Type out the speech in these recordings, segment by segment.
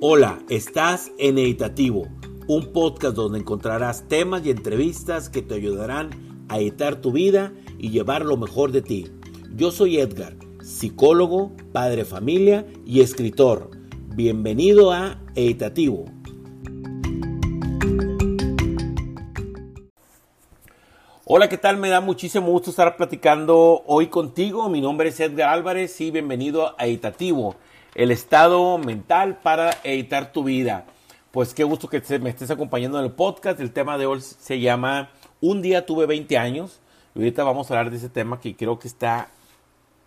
Hola, estás en Editativo, un podcast donde encontrarás temas y entrevistas que te ayudarán a editar tu vida y llevar lo mejor de ti. Yo soy Edgar, psicólogo, padre familia y escritor. Bienvenido a Editativo. Hola, ¿qué tal? Me da muchísimo gusto estar platicando hoy contigo. Mi nombre es Edgar Álvarez y bienvenido a Editativo el estado mental para editar tu vida. Pues qué gusto que me estés acompañando en el podcast. El tema de hoy se llama Un día tuve 20 años. Y ahorita vamos a hablar de ese tema que creo que está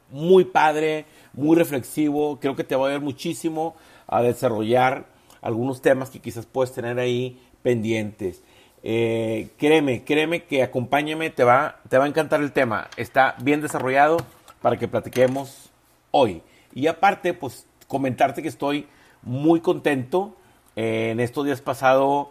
muy padre, muy reflexivo. Creo que te va a ayudar muchísimo a desarrollar algunos temas que quizás puedes tener ahí pendientes. Eh, créeme, créeme que acompáñame, te va, te va a encantar el tema. Está bien desarrollado para que platiquemos hoy. Y aparte, pues comentarte que estoy muy contento. en estos días pasados,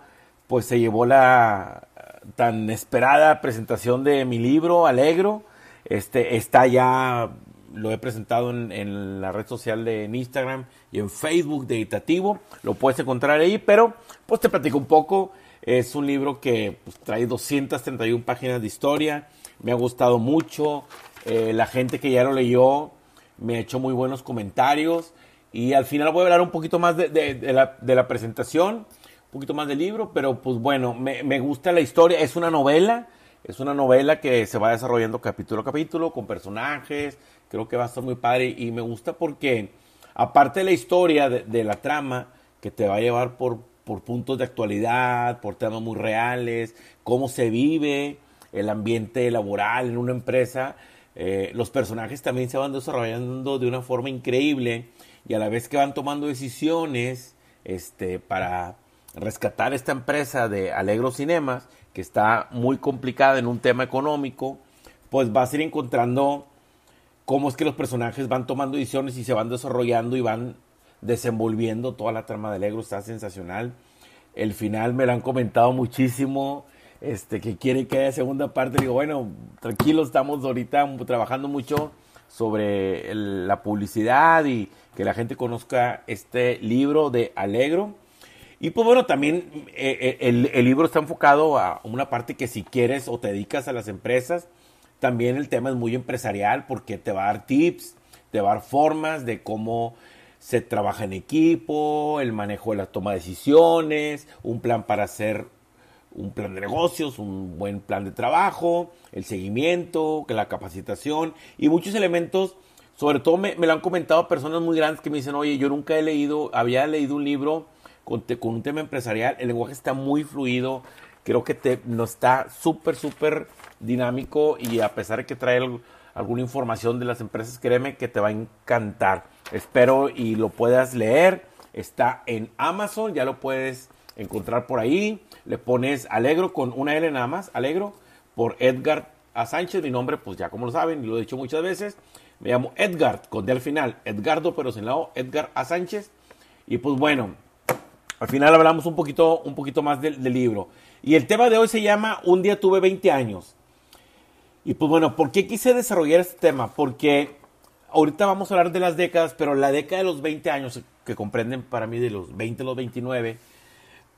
pues se llevó la tan esperada presentación de mi libro, Alegro. Este está ya, lo he presentado en, la red social de Instagram y en Facebook de Editativo. Lo puedes encontrar ahí, pero pues te platico un poco. Es un libro que pues, trae 231 páginas de historia. Me ha gustado mucho. Eh, la gente que ya lo leyó me ha hecho muy buenos comentarios. Y al final voy a hablar un poquito más de, la, presentación, un poquito más del libro, pero pues bueno, me, gusta la historia, es una novela, es una novela que se va desarrollando capítulo a capítulo, con personajes, creo que va a estar muy padre. Y me gusta porque aparte de la historia, de, la trama, que te va a llevar por, por puntos de actualidad, por temas muy reales, cómo se vive el ambiente laboral en una empresa, eh, los personajes también se van desarrollando de una forma increíble y a la vez que van tomando decisiones este, para rescatar esta empresa de Alegro Cinemas, que está muy complicada en un tema económico, pues vas a ir encontrando cómo es que los personajes van tomando decisiones y se van desarrollando y van desenvolviendo toda la trama de Alegro, está sensacional. El final me lo han comentado muchísimo, este, que quiere que haya segunda parte. Digo, bueno, tranquilo, estamos ahorita trabajando mucho sobre la publicidad y que la gente conozca este libro de Alegro. Y pues bueno, también eh, eh, el, libro está enfocado a una parte que si quieres o te dedicas a las empresas, también el tema es muy empresarial porque te va a dar tips, te va a dar formas de cómo se trabaja en equipo, el manejo de la toma de decisiones, un plan para hacer un plan de negocios, un buen plan de trabajo, el seguimiento, la capacitación y muchos elementos. Sobre todo me, lo han comentado personas muy grandes que me dicen, oye, yo nunca he leído, había leído un libro con, con un tema empresarial, el lenguaje está muy fluido, creo que te, no está súper, súper dinámico y a pesar de que trae alguna información de las empresas, créeme que te va a encantar. Espero y lo puedas leer. Está en Amazon, ya lo puedes encontrar por ahí. Le pones Alegro con una L nada más, Alegro, por Edgar A. Sánchez. Mi nombre, pues ya como lo saben, lo he dicho muchas veces, me llamo Edgar, con D al final, Edgardo, pero sin la O, Edgar A. Sánchez. Y pues bueno, al final hablamos un poquito, un poquito más del, del libro. Y el tema de hoy se llama Un día tuve 20 años. Y pues bueno, ¿por qué quise desarrollar este tema? Porque ahorita vamos a hablar de las décadas, pero la década de los 20 años, que comprenden para mí de los 20 a los 29,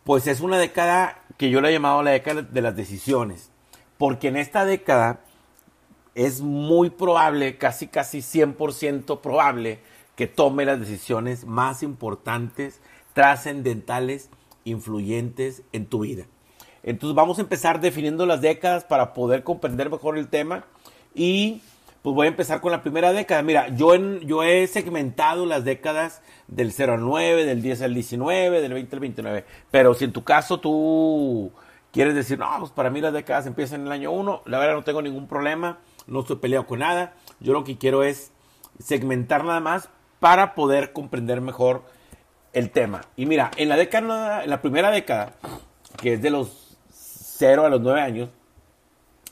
pues es una década que yo le he llamado la década de las decisiones, porque en esta década es muy probable, casi casi 100% probable, que tome las decisiones más importantes, trascendentales, influyentes en tu vida. Entonces vamos a empezar definiendo las décadas para poder comprender mejor el tema y pues voy a empezar con la primera década. Mira, yo, en, yo he segmentado las décadas del 0 al 9, del 10 al 19, del 20 al 29. Pero si en tu caso tú quieres decir, no, pues para mí las décadas empiezan en el año 1, la verdad no tengo ningún problema, no estoy peleado con nada. Yo lo que quiero es segmentar nada más para poder comprender mejor el tema. Y mira, en la década, en la primera década, que es de los 0 a los 9 años,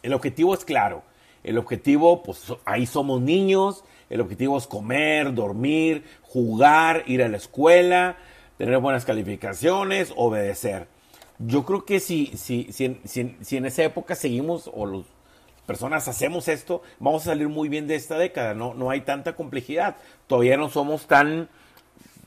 el objetivo es claro el objetivo, pues ahí somos niños, el objetivo es comer, dormir, jugar, ir a la escuela, tener buenas calificaciones, obedecer. Yo creo que si, si, si, si, en esa época seguimos o las personas hacemos esto, vamos a salir muy bien de esta década, no, no hay tanta complejidad, todavía no somos tan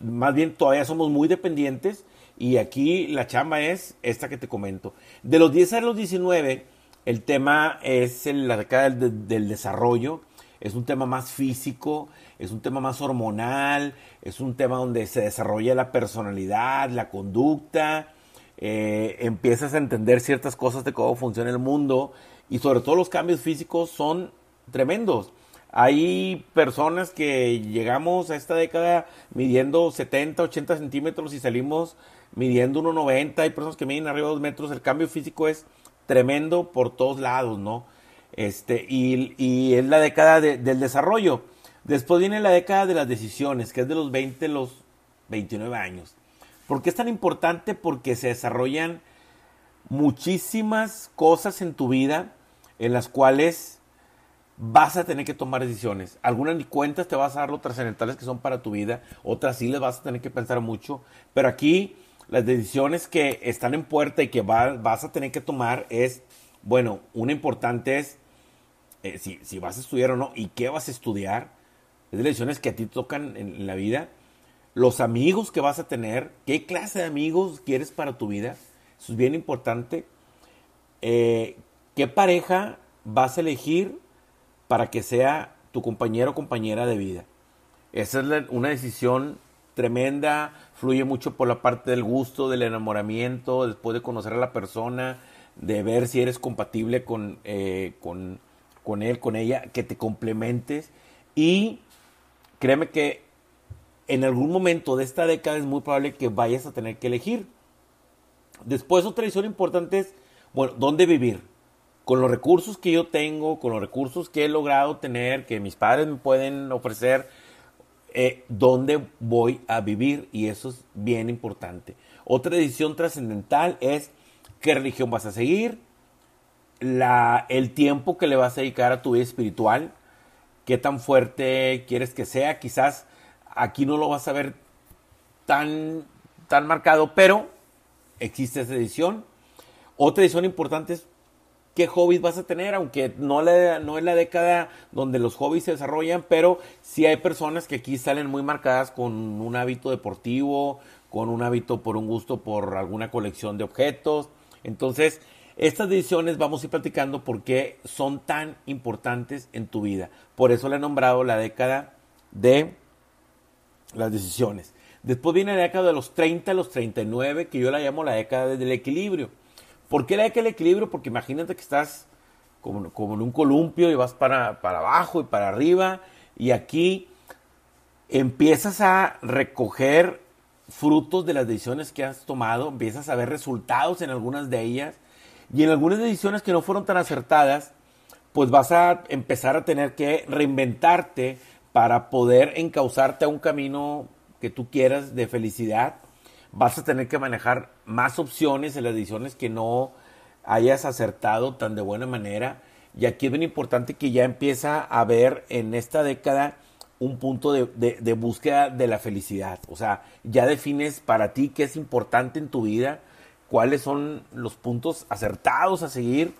más bien todavía somos muy dependientes y aquí la chamba es esta que te comento. De los 10 a los 19, el tema es la década del, del desarrollo, es un tema más físico, es un tema más hormonal, es un tema donde se desarrolla la personalidad, la conducta, eh, empiezas a entender ciertas cosas de cómo funciona el mundo y sobre todo los cambios físicos son tremendos. Hay personas que llegamos a esta década midiendo 70, 80 centímetros y salimos midiendo 1,90. Hay personas que miden arriba de 2 metros. El cambio físico es tremendo por todos lados, ¿no? Este, y, es la década del desarrollo. Después viene la década de las decisiones, que es de los 20 a los 29 años. ¿Por qué es tan importante? Porque se desarrollan muchísimas cosas en tu vida en las cuales vas a tener que tomar decisiones. Algunas ni cuentas te vas a dar lo trascendentales que son para tu vida, otras sí les vas a tener que pensar mucho, pero aquí las decisiones que están en puerta y que vas a tener que tomar es, bueno, una importante es eh, si, si, vas a estudiar o no y qué vas a estudiar. Es de decisiones que a ti tocan en la vida los amigos que vas a tener, qué clase de amigos quieres para tu vida, eso es bien importante. Eh, ¿Qué pareja vas a elegir para que sea tu compañero o compañera de vida? Esa es una decisión tremenda, fluye mucho por la parte del gusto, del enamoramiento, después de conocer a la persona, de ver si eres compatible con, eh, con, con él, con ella, que te complementes. Y créeme que en algún momento de esta década es muy probable que vayas a tener que elegir. Después otra decisión importante es, bueno, ¿dónde vivir? Con los recursos que yo tengo, con los recursos que he logrado tener, que mis padres me pueden ofrecer, eh, ¿dónde voy a vivir? Y eso es bien importante. Otra decisión trascendental es qué religión vas a seguir, la, el tiempo que le vas a dedicar a tu vida espiritual, qué tan fuerte quieres que sea, quizás Aquí no lo vas a ver tan, tan marcado, pero existe esa edición. Otra edición importante es qué hobbies vas a tener, aunque no, no es la década donde los hobbies se desarrollan, pero sí hay personas que aquí salen muy marcadas con un hábito deportivo, con un hábito por un gusto por alguna colección de objetos. Entonces, estas decisiones vamos a ir platicando por qué son tan importantes en tu vida. Por eso le he nombrado la década de las decisiones. Después viene la década de los 30 a los 39, que yo la llamo la década del equilibrio. ¿Por qué la década del equilibrio? Porque imagínate que estás como, como en un columpio y vas para, para abajo y para arriba, y aquí empiezas a recoger frutos de las decisiones que has tomado, empiezas a ver resultados en algunas de ellas, y en algunas decisiones que no fueron tan acertadas, pues vas a empezar a tener que reinventarte, para poder encauzarte a un camino que tú quieras de felicidad, vas a tener que manejar más opciones en las decisiones que no hayas acertado tan de buena manera. Y aquí es bien importante que ya empieza a ver en esta década un punto de, búsqueda de la felicidad. O sea, ya defines para ti qué es importante en tu vida, cuáles son los puntos acertados a seguir.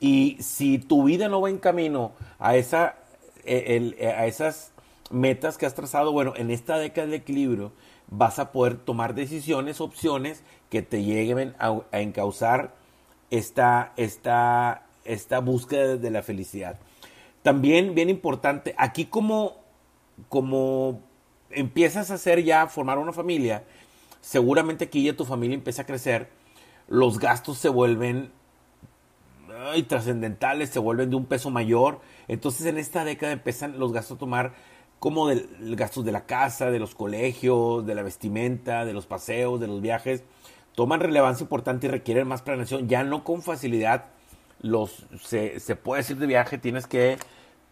Y si tu vida no va en camino a, esa, eh, a esas metas que has trazado, bueno, en esta década de equilibrio vas a poder tomar decisiones, opciones que te lleguen a, encauzar esta, esta, esta búsqueda de la felicidad. También, bien importante, aquí como, como empiezas a hacer ya, formar una familia, seguramente aquí ya tu familia empieza a crecer, los gastos se vuelven trascendentales, se vuelven de un peso mayor. Entonces en esta década empiezan los gastos a tomar como del gastos de la casa, de los colegios, de la vestimenta, de los paseos, de los viajes, toman relevancia importante y requieren más planeación. Ya no con facilidad los se, puede decir de viaje, tienes que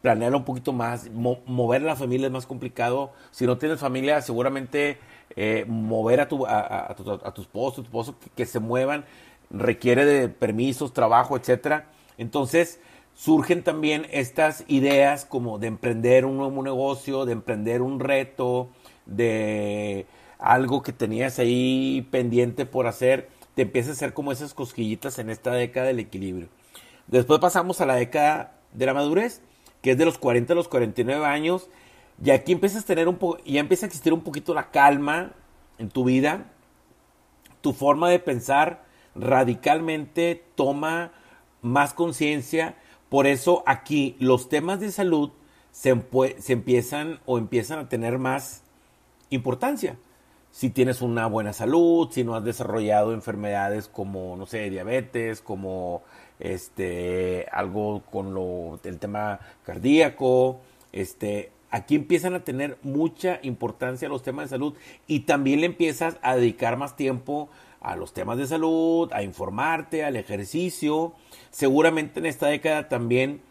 planearlo un poquito más. mover a la familia es más complicado. Si no tienes familia, seguramente eh, mover a tu, a, tu, a tu esposo, tu esposo que, que, se muevan requiere de permisos, trabajo, etcétera. Entonces, surgen también estas ideas como de emprender un nuevo negocio, de emprender un reto, de algo que tenías ahí pendiente por hacer, te empieza a hacer como esas cosquillitas en esta década del equilibrio. Después pasamos a la década de la madurez, que es de los 40 a los 49 años. Y aquí empiezas a tener un poco, ya empieza a existir un poquito la calma en tu vida. Tu forma de pensar radicalmente toma más conciencia. Por eso aquí los temas de salud se, se, empiezan o empiezan a tener más importancia. Si tienes una buena salud, si no has desarrollado enfermedades como, no sé, diabetes, como este, algo con lo, el tema cardíaco, este, aquí empiezan a tener mucha importancia los temas de salud y también le empiezas a dedicar más tiempo a los temas de salud, a informarte, al ejercicio. Seguramente en esta década también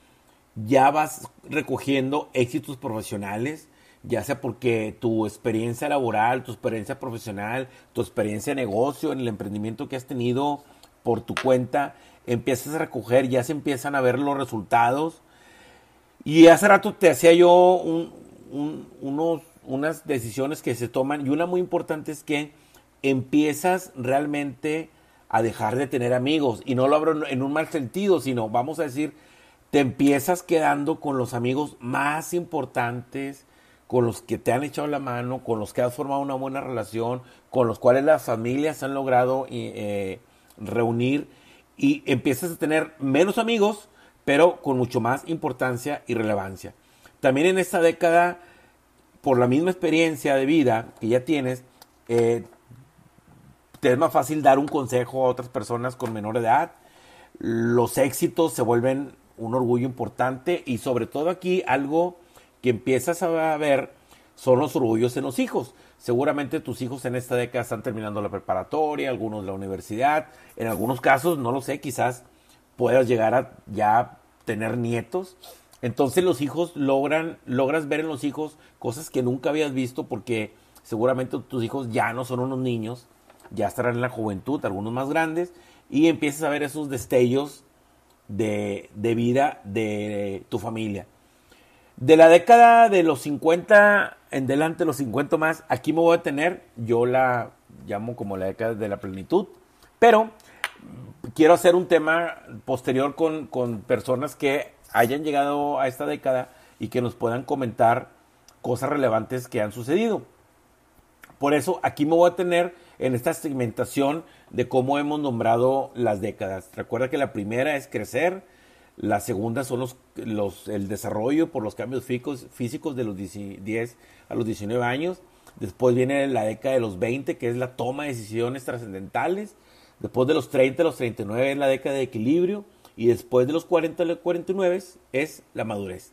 ya vas recogiendo éxitos profesionales, ya sea porque tu experiencia laboral, tu experiencia profesional, tu experiencia de negocio, en el emprendimiento que has tenido por tu cuenta, empiezas a recoger, ya se empiezan a ver los resultados. Y hace rato te hacía yo unos, unas decisiones que se toman y una muy importante es que empiezas realmente a dejar de tener amigos. Y no lo hablo en un mal sentido, sino vamos a decir, te empiezas quedando con los amigos más importantes, con los que te han echado la mano, con los que has formado una buena relación, con los cuales las familias han logrado eh, reunir y empiezas a tener menos amigos, pero con mucho más importancia y relevancia. También en esta década, por la misma experiencia de vida que ya tienes, eh, te es más fácil dar un consejo a otras personas con menor edad. Los éxitos se vuelven un orgullo importante y sobre todo aquí algo que empiezas a ver son los orgullos en los hijos. Seguramente tus hijos en esta década están terminando la preparatoria, algunos la universidad, en algunos casos, no lo sé, quizás puedas llegar a ya tener nietos. Entonces los hijos logran, logras ver en los hijos cosas que nunca habías visto porque seguramente tus hijos ya no son unos niños, ya estarán en la juventud, algunos más grandes, y empiezas a ver esos destellos de, vida de tu familia. De la década de los 50 en delante, los 50 más, aquí me voy a tener, yo la llamo como la década de la plenitud, pero quiero hacer un tema posterior con, con personas que hayan llegado a esta década y que nos puedan comentar cosas relevantes que han sucedido. Por eso aquí me voy a tener en esta segmentación de cómo hemos nombrado las décadas. Recuerda que la primera es crecer, la segunda son los, los, el desarrollo por los cambios físicos, físicos de los 10 a los 19 años. Después viene la década de los 20, que es la toma de decisiones trascendentales. Después de los 30 a los 39 es la década de equilibrio. Y después de los 40 a los 49 es la madurez.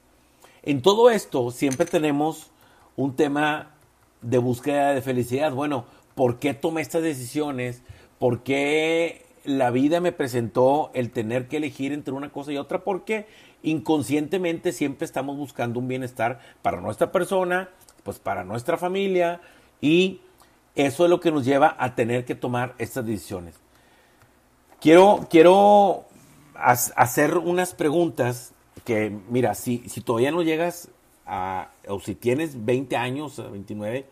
En todo esto siempre tenemos un tema de búsqueda de felicidad. Bueno, ¿por qué tomé estas decisiones? ¿Por qué la vida me presentó el tener que elegir entre una cosa y otra? Porque inconscientemente siempre estamos buscando un bienestar para nuestra persona, pues para nuestra familia y eso es lo que nos lleva a tener que tomar estas decisiones. Quiero, quiero hacer unas preguntas que, mira, si, si todavía no llegas a, o si tienes 20 años, 29,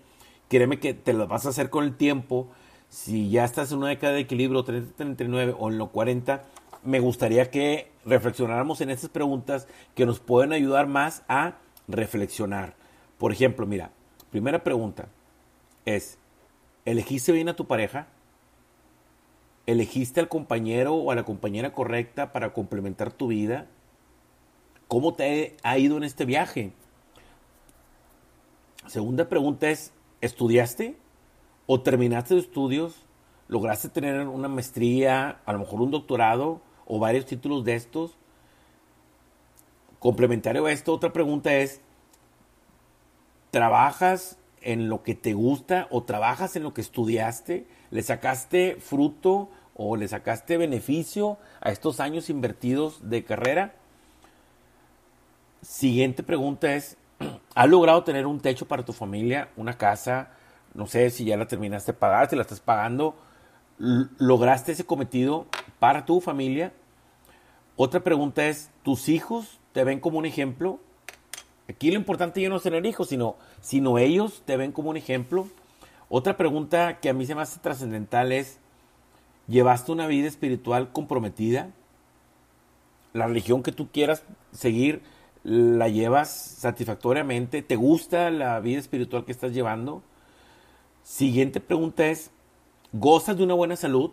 créeme que te lo vas a hacer con el tiempo. Si ya estás en una década de equilibrio, 30, 39 o en los 40, me gustaría que reflexionáramos en estas preguntas que nos pueden ayudar más a reflexionar. Por ejemplo, mira, primera pregunta es, ¿elegiste bien a tu pareja? ¿Elegiste al compañero o a la compañera correcta para complementar tu vida? ¿Cómo te ha ido en este viaje? Segunda pregunta es, ¿estudiaste o terminaste estudios? ¿Lograste tener una maestría, a lo mejor un doctorado o varios títulos de estos? Complementario a esto, otra pregunta es, ¿trabajas en lo que te gusta o trabajas en lo que estudiaste? ¿Le sacaste fruto o le sacaste beneficio a estos años invertidos de carrera? Siguiente pregunta es, ¿has logrado tener un techo para tu familia, una casa? No sé si ya la terminaste de pagar, si la estás pagando. ¿Lograste ese cometido para tu familia? Otra pregunta es, ¿tus hijos te ven como un ejemplo? Aquí lo importante ya no es tener hijos, sino, sino ellos te ven como un ejemplo. Otra pregunta que a mí se me hace trascendental es, ¿llevaste una vida espiritual comprometida? La religión que tú quieras seguir la llevas satisfactoriamente, te gusta la vida espiritual que estás llevando. Siguiente pregunta es, ¿gozas de una buena salud?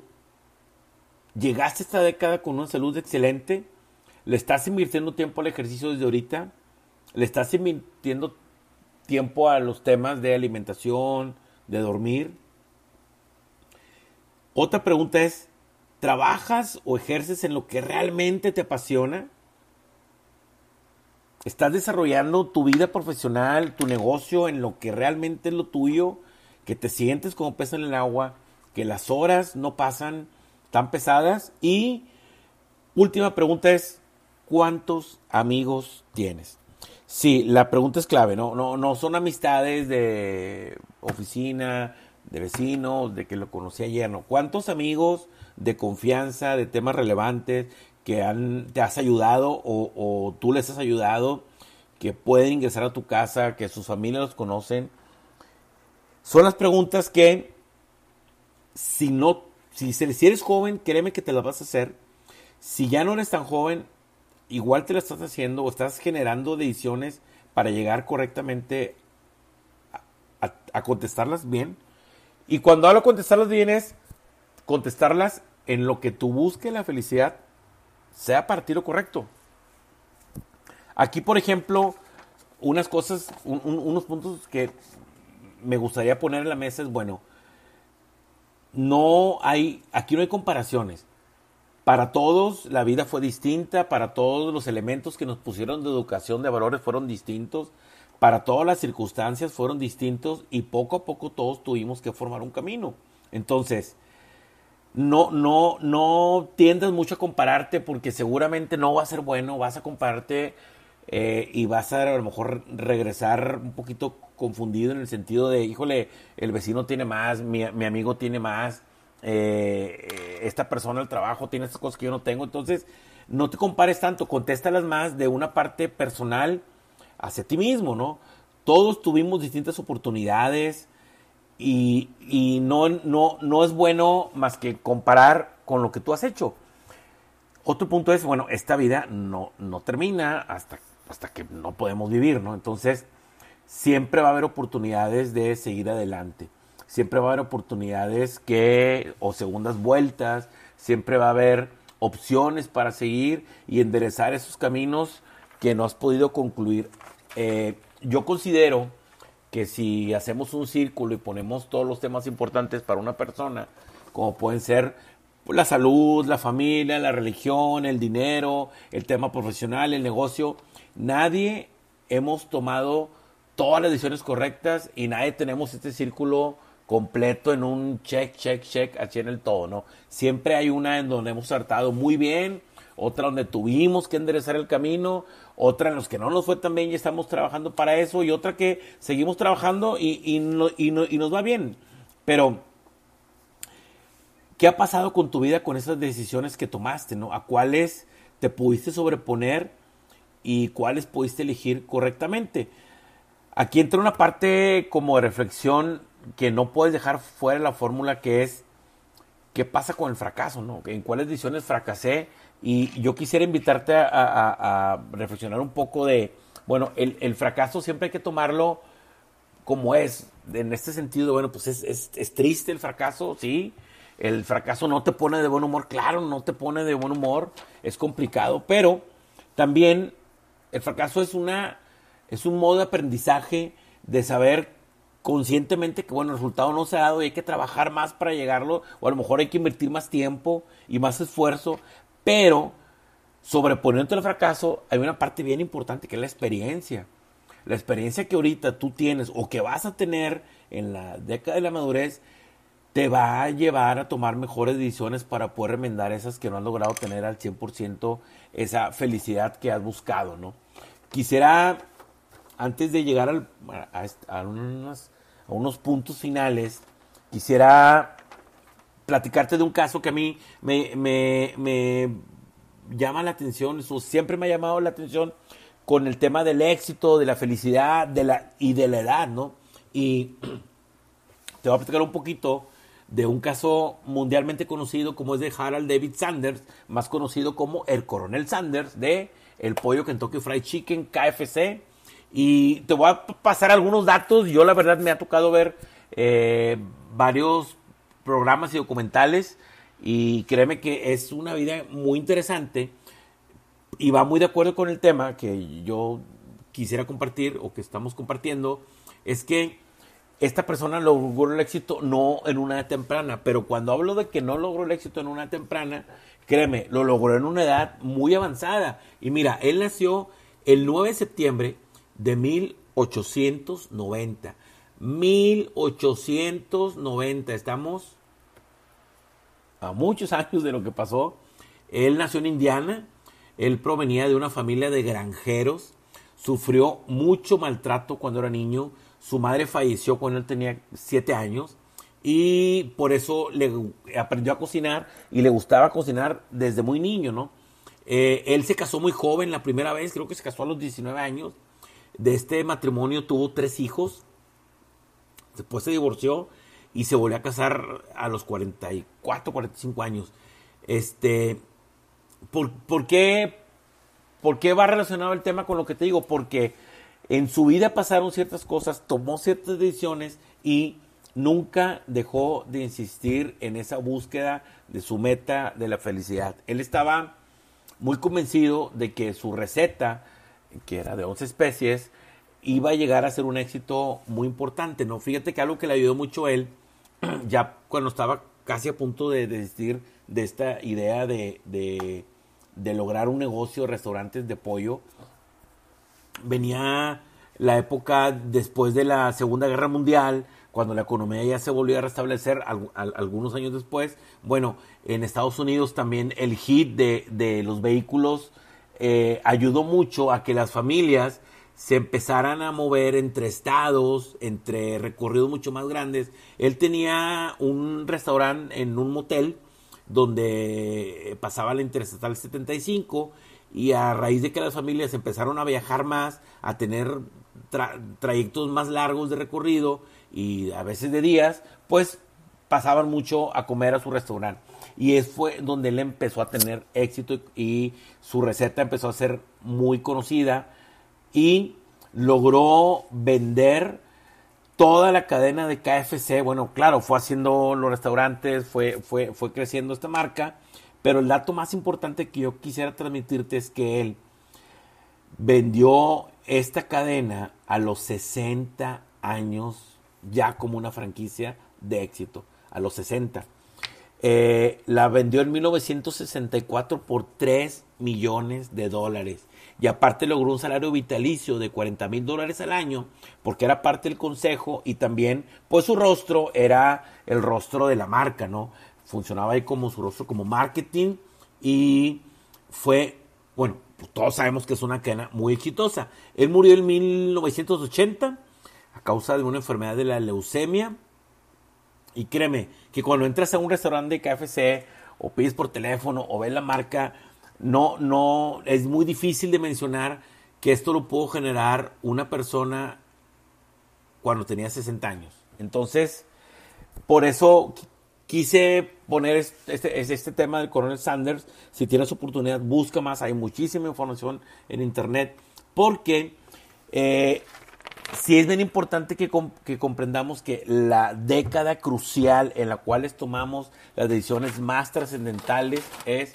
¿Llegaste esta década con una salud excelente? ¿Le estás invirtiendo tiempo al ejercicio desde ahorita? ¿Le estás invirtiendo tiempo a los temas de alimentación, de dormir? Otra pregunta es, ¿trabajas o ejerces en lo que realmente te apasiona? ¿Estás desarrollando tu vida profesional, tu negocio en lo que realmente es lo tuyo? Que te sientes como pesa en el agua, que las horas no pasan tan pesadas. Y última pregunta es, ¿cuántos amigos tienes? Sí, la pregunta es clave, ¿no? No, no son amistades de oficina, de vecinos, de que lo conocí ayer, ¿no? ¿Cuántos amigos de confianza, de temas relevantes, que te has ayudado o, tú les has ayudado, que pueden ingresar a tu casa, que sus familias los conocen. Son las preguntas que si no, si, si eres joven, créeme que te las vas a hacer. Si ya no eres tan joven, igual te las estás haciendo o estás generando decisiones para llegar correctamente a, a, a contestarlas bien. Y cuando hablo de contestarlas bien es contestarlas en lo que tú busques la felicidad sea para lo correcto. Aquí, por ejemplo, unas cosas, un, un, unos puntos que me gustaría poner en la mesa es, bueno, no hay, aquí no hay comparaciones. Para todos la vida fue distinta, para todos los elementos que nos pusieron de educación, de valores fueron distintos, para todas las circunstancias fueron distintos y poco a poco todos tuvimos que formar un camino. Entonces, no, no, no tiendas mucho a compararte porque seguramente no va a ser bueno, vas a compararte eh, y vas a a lo mejor regresar un poquito confundido en el sentido de, híjole, el vecino tiene más, mi, mi amigo tiene más, eh, esta persona del trabajo tiene estas cosas que yo no tengo, entonces no te compares tanto, contéstalas más de una parte personal hacia ti mismo, ¿no? Todos tuvimos distintas oportunidades, y, no, no, no es bueno más que comparar con lo que tú has hecho. Otro punto es, bueno, esta vida no, no termina hasta, hasta que no podemos vivir, ¿no? Entonces, siempre va a haber oportunidades de seguir adelante. Siempre va a haber oportunidades que, o segundas vueltas, siempre va a haber opciones para seguir y enderezar esos caminos que no has podido concluir. Eh, yo considero que si hacemos un círculo y ponemos todos los temas importantes para una persona, como pueden ser la salud, la familia, la religión, el dinero, el tema profesional, el negocio, nadie hemos tomado todas las decisiones correctas y nadie tenemos este círculo completo en un check, check, check, así en el todo, ¿no? Siempre hay una en donde hemos tratado muy bien, otra donde tuvimos que enderezar el camino, otra en los que no nos fue tan bien y estamos trabajando para eso, y otra que seguimos trabajando y, y, no, y, no, y nos va bien. Pero, ¿qué ha pasado con tu vida con esas decisiones que tomaste? ¿no? ¿A cuáles te pudiste sobreponer y cuáles pudiste elegir correctamente? Aquí entra una parte como de reflexión que no puedes dejar fuera la fórmula que es qué pasa con el fracaso, ¿no? En cuáles decisiones fracasé. Y yo quisiera invitarte a, reflexionar un poco de, bueno, el, el, fracaso siempre hay que tomarlo como es, en este sentido, bueno, pues es, es, es, triste el fracaso, sí, el fracaso no te pone de buen humor, claro, no te pone de buen humor, es complicado, pero también el fracaso es una, es un modo de aprendizaje de saber conscientemente que bueno, el resultado no se ha dado y hay que trabajar más para llegarlo, o a lo mejor hay que invertir más tiempo y más esfuerzo, pero sobreponiendo el fracaso, hay una parte bien importante que es la experiencia. La experiencia que ahorita tú tienes o que vas a tener en la década de la madurez te va a llevar a tomar mejores decisiones para poder remendar esas que no has logrado tener al 100% esa felicidad que has buscado, ¿no? Quisiera, antes de llegar a, unos, puntos finales, quisiera platicarte de un caso que a mí me, llama la atención, eso siempre me ha llamado la atención con el tema del éxito, de la felicidad y de la edad, ¿no? Y te voy a platicar un poquito de un caso mundialmente conocido como es de Harald David Sanders, más conocido como el coronel Sanders de el pollo Kentucky Fried Chicken, KFC. Y te voy a pasar algunos datos. Yo la verdad me ha tocado ver eh, varios programas y documentales y créeme que es una vida muy interesante y va muy de acuerdo con el tema que yo quisiera compartir o que estamos compartiendo. Es que esta persona logró el éxito no en una edad temprana, pero cuando hablo de que no logró el éxito en una edad temprana, créeme, lo logró en una edad muy avanzada. Y mira, él nació el 9 de septiembre de 1890. 1890, estamos a muchos años de lo que pasó. Él nació en Indiana, él provenía de una familia de granjeros, sufrió mucho maltrato cuando era niño, su madre falleció cuando él tenía siete años y por eso le aprendió a cocinar y le gustaba cocinar desde muy niño, ¿no? Eh, él se casó muy joven la primera vez, creo que se casó a los 19 años. De este matrimonio tuvo tres hijos. Después se divorció y se volvió a casar a los 44, 45 años. Este, ¿por, ¿por, qué, ¿Por qué va relacionado el tema con lo que te digo? Porque en su vida pasaron ciertas cosas, tomó ciertas decisiones y nunca dejó de insistir en esa búsqueda de su meta de la felicidad. Él estaba muy convencido de que su receta, que era de 11 especies, iba a llegar a ser un éxito muy importante, ¿no? Fíjate que algo que le ayudó mucho a él, ya cuando estaba casi a punto de desistir de esta idea de, de, de lograr un negocio de restaurantes de pollo, venía la época después de la Segunda Guerra Mundial, cuando la economía ya se volvió a restablecer algunos años después. Bueno, en Estados Unidos también el hit de, los vehículos eh, ayudó mucho a que las familias se empezaran a mover entre estados, entre recorridos mucho más grandes. Él tenía un restaurante en un motel donde pasaba la Interestatal 75 y a raíz de que las familias empezaron a viajar más, a tener trayectos más largos de recorrido y a veces de días, pues pasaban mucho a comer a su restaurante. Y es fue donde él empezó a tener éxito y su receta empezó a ser muy conocida y logró vender toda la cadena de KFC. Bueno, claro, fue haciendo los restaurantes, fue, fue, fue creciendo esta marca pero el dato más importante que yo quisiera transmitirte es que él vendió esta cadena a los 60 años ya como una franquicia de éxito, a los 60. Eh, la vendió en 1964 por 3 millones de dólares. Y aparte logró un salario vitalicio de 40 mil dólares al año, porque era parte del consejo y también, pues su rostro era el rostro de la marca, ¿no? funcionaba ahí como su rostro, como marketing y fue, bueno, pues todos sabemos que es una cadena muy exitosa. Él murió en 1980 a causa de una enfermedad de la leucemia y créeme que cuando entras a un restaurante de KFC o pides por teléfono o ves la marca, no, no, es muy difícil de mencionar que esto lo pudo generar una persona cuando tenía 60 años. Entonces, por eso quise poner este, este, tema del coronel Sanders. Si tienes oportunidad, busca más. Hay muchísima información en internet. Porque eh, sí es bien importante que, comprendamos que la década crucial en la cual tomamos las decisiones más trascendentales es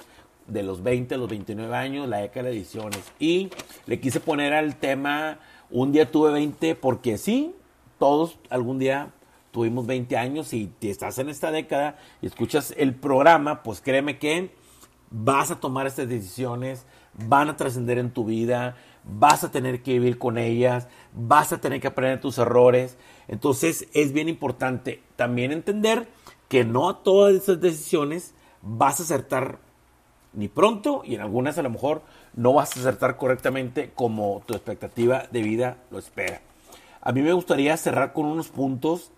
de los 20 a los 29 años, la década de decisiones. Y le quise poner al tema, un día tuve 20, porque sí, todos algún día tuvimos 20 años y estás en esta década y escuchas el programa, pues créeme que vas a tomar estas decisiones, van a trascender en tu vida, vas a tener que vivir con ellas, vas a tener que aprender tus errores. Entonces es bien importante también entender que no a todas esas decisiones vas a acertar ni pronto y en algunas a lo mejor no vas a acertar correctamente como tu expectativa de vida lo espera. A mí me gustaría cerrar con unos puntos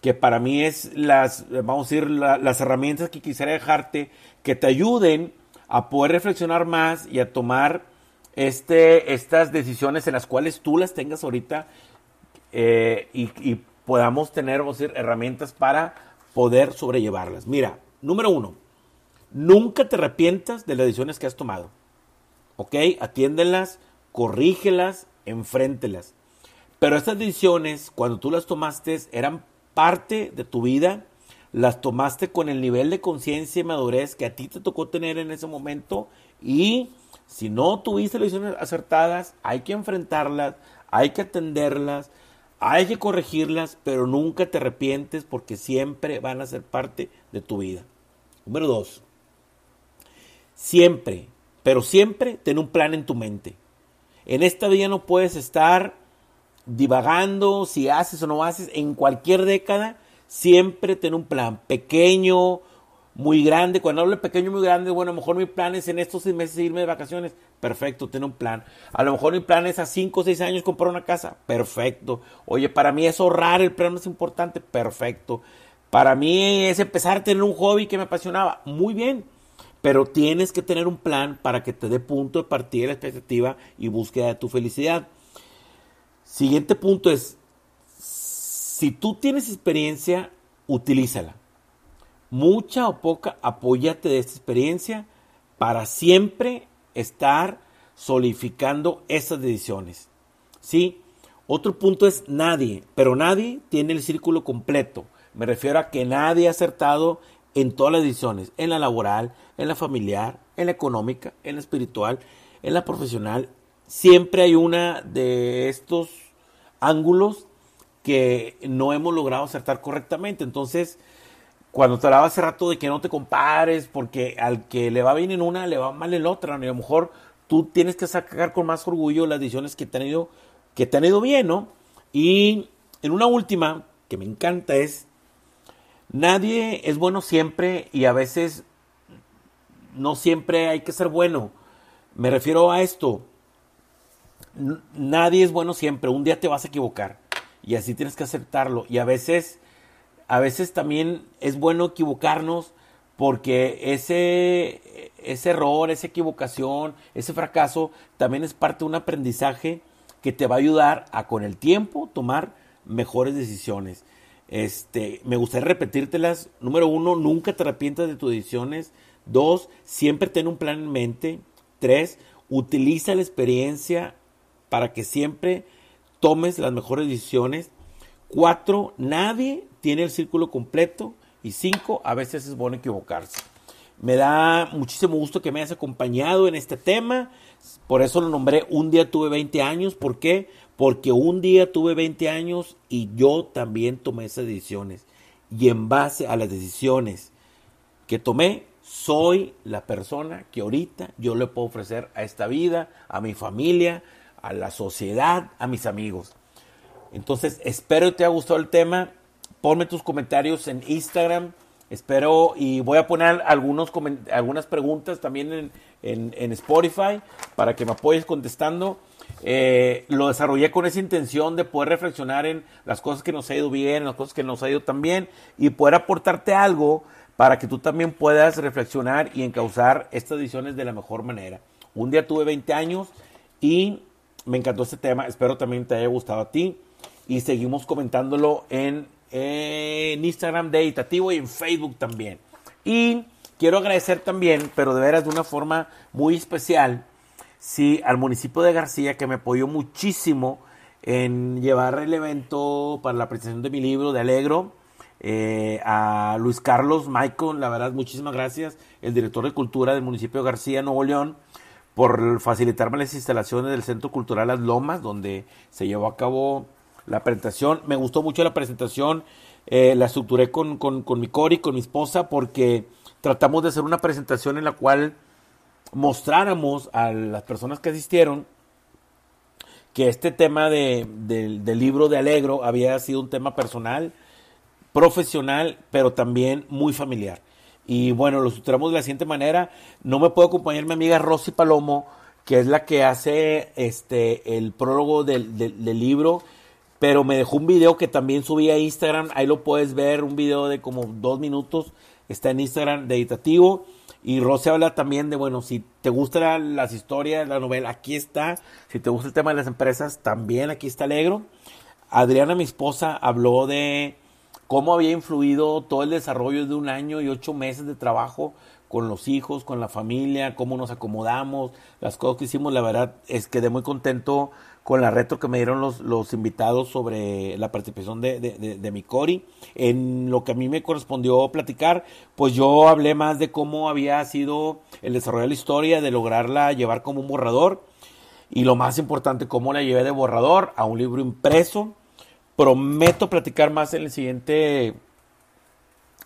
que para mí es las, vamos a decir, las herramientas que quisiera dejarte que te ayuden a poder reflexionar más y a tomar este, estas decisiones en las cuales tú las tengas ahorita eh, y, podamos tener, vamos a herramientas para poder sobrellevarlas. Mira, número uno, nunca te arrepientas de las decisiones que has tomado. ¿ok? Atiéndelas, corrígelas, enfréntelas. Pero estas decisiones, cuando tú las tomaste, eran parte de tu vida, las tomaste con el nivel de conciencia y madurez que a ti te tocó tener en ese momento y si no tuviste las decisiones acertadas, hay que enfrentarlas, hay que atenderlas, hay que corregirlas, pero nunca te arrepientes porque siempre van a ser parte de tu vida. Número dos, siempre, pero siempre ten un plan en tu mente. En esta vida no puedes estar divagando si haces o no haces. En cualquier década, siempre ten un plan pequeño, muy grande. Cuando hablo de pequeño, muy grande, bueno, a lo mejor mi plan es en estos seis meses irme de vacaciones. Perfecto, ten un plan. A lo mejor mi plan es a cinco o seis años comprar una casa. Perfecto. Oye, para mí es ahorrar, el plan más importante. Perfecto. Para mí es empezar a tener un hobby que me apasionaba. Muy bien. Pero tienes que tener un plan para que te dé punto de partida la expectativa y búsqueda de tu felicidad. Siguiente punto es, si tú tienes experiencia, utilízala. Mucha o poca, apóyate de esta experiencia para siempre estar solidificando esas decisiones. ¿Sí? Otro punto es nadie, pero nadie tiene el círculo completo. Me refiero a que nadie ha acertado en todas las decisiones, en la laboral, en la familiar, en la económica, en la espiritual, en la profesional. Siempre hay una de estos ángulos que no hemos logrado acertar correctamente. Entonces, cuando te hablaba hace rato de que no te compares, porque al que le va bien en una, le va mal en otra, a lo mejor tú tienes que sacar con más orgullo las decisiones que te han ido, que te han ido bien, ¿no? Y en una última, que me encanta, es, nadie es bueno siempre y a veces no siempre hay que ser bueno. Me refiero a esto, nadie es bueno siempre, un día te vas a equivocar y así tienes que aceptarlo y a veces a veces también es bueno equivocarnos porque ese ese error, esa equivocación, ese fracaso también es parte de un aprendizaje que te va a ayudar a con el tiempo tomar mejores decisiones. Este, me gustaría repetírtelas. Número uno, nunca te arrepientas de tus decisiones. Dos, siempre ten un plan en mente. Tres, utiliza la experiencia para que siempre tomes las mejores decisiones. Cuatro, nadie tiene el círculo completo. Y cinco, a veces es bueno equivocarse. Me da muchísimo gusto que me hayas acompañado en este tema. Por eso lo nombré Un día tuve 20 años. ¿Por qué? Porque un día tuve 20 años y yo también tomé esas decisiones. Y en base a las decisiones que tomé, soy la persona que ahorita yo le puedo ofrecer a esta vida, a mi familia, a la sociedad, a mis amigos. Entonces, espero que te haya gustado el tema. Ponme tus comentarios en Instagram. Espero y voy a poner algunos, algunas preguntas también en, en, Spotify para que me apoyes contestando. Eh, lo desarrollé con esa intención de poder reflexionar en las cosas que nos ha ido bien, las cosas que nos ha ido tan bien y poder aportarte algo para que tú también puedas reflexionar y encauzar estas decisiones de la mejor manera. Un día tuve 20 años y me encantó este tema. Espero también te haya gustado a ti. Y seguimos comentándolo en, Instagram de Itativo y en Facebook también. Y quiero agradecer también, pero de veras de una forma muy especial, sí, al municipio de García que me apoyó muchísimo en llevar el evento para la presentación de mi libro de Alegro. Eh, a Luis Carlos Michael, la verdad, muchísimas gracias, el director de cultura del municipio de García, Nuevo León por facilitarme las instalaciones del Centro Cultural Las Lomas, donde se llevó a cabo la presentación. Me gustó mucho la presentación, eh, la estructuré con, con, mi Cori, con mi esposa, porque tratamos de hacer una presentación en la cual mostráramos a las personas que asistieron que este tema de, del libro de Alegro había sido un tema personal, profesional, pero también muy familiar. Y bueno, lo estructuramos de la siguiente manera. No me puedo acompañar mi amiga Rosy Palomo, que es la que hace este el prólogo del, libro, pero me dejó un video que también subí a Instagram. Ahí lo puedes ver, un video de como dos minutos. Está en Instagram de editativo. Y Rosy habla también de, bueno, si te gustan las historias, la novela, aquí está. Si te gusta el tema de las empresas, también aquí está Alegro. Adriana, mi esposa, habló de cómo había influido todo el desarrollo de un año y ocho meses de trabajo con los hijos, con la familia, cómo nos acomodamos, las cosas que hicimos. La verdad es que quedé muy contento con la reto que me dieron los, los invitados sobre la participación de, de, de, mi Cori. En lo que a mí me correspondió platicar, pues yo hablé más de cómo había sido el desarrollo de la historia, de lograrla llevar como un borrador. Y lo más importante, cómo la llevé de borrador a un libro impreso. Prometo platicar más en el siguiente,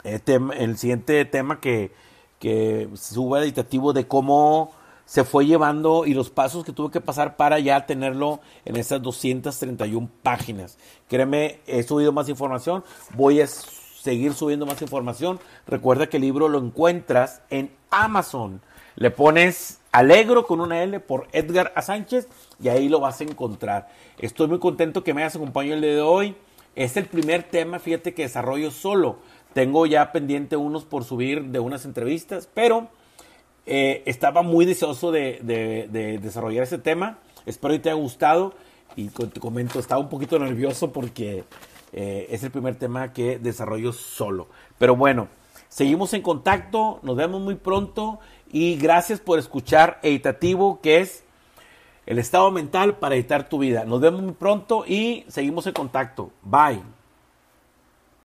eh, tema, el siguiente tema que, que suba editativo de cómo se fue llevando y los pasos que tuve que pasar para ya tenerlo en esas 231 páginas. Créeme, he subido más información, voy a seguir subiendo más información. Recuerda que el libro lo encuentras en Amazon. Le pones Alegro con una L por Edgar A. Sánchez y ahí lo vas a encontrar. Estoy muy contento que me hayas acompañado el día de hoy. Es el primer tema, fíjate que desarrollo solo. Tengo ya pendiente unos por subir de unas entrevistas, pero eh, estaba muy deseoso de, desarrollar ese tema. Espero que te haya gustado. Y te comento, estaba un poquito nervioso porque eh, es el primer tema que desarrollo solo. Pero bueno, seguimos en contacto. Nos vemos muy pronto. Y gracias por escuchar Editativo, que es el estado mental para editar tu vida. Nos vemos muy pronto y seguimos en contacto. Bye.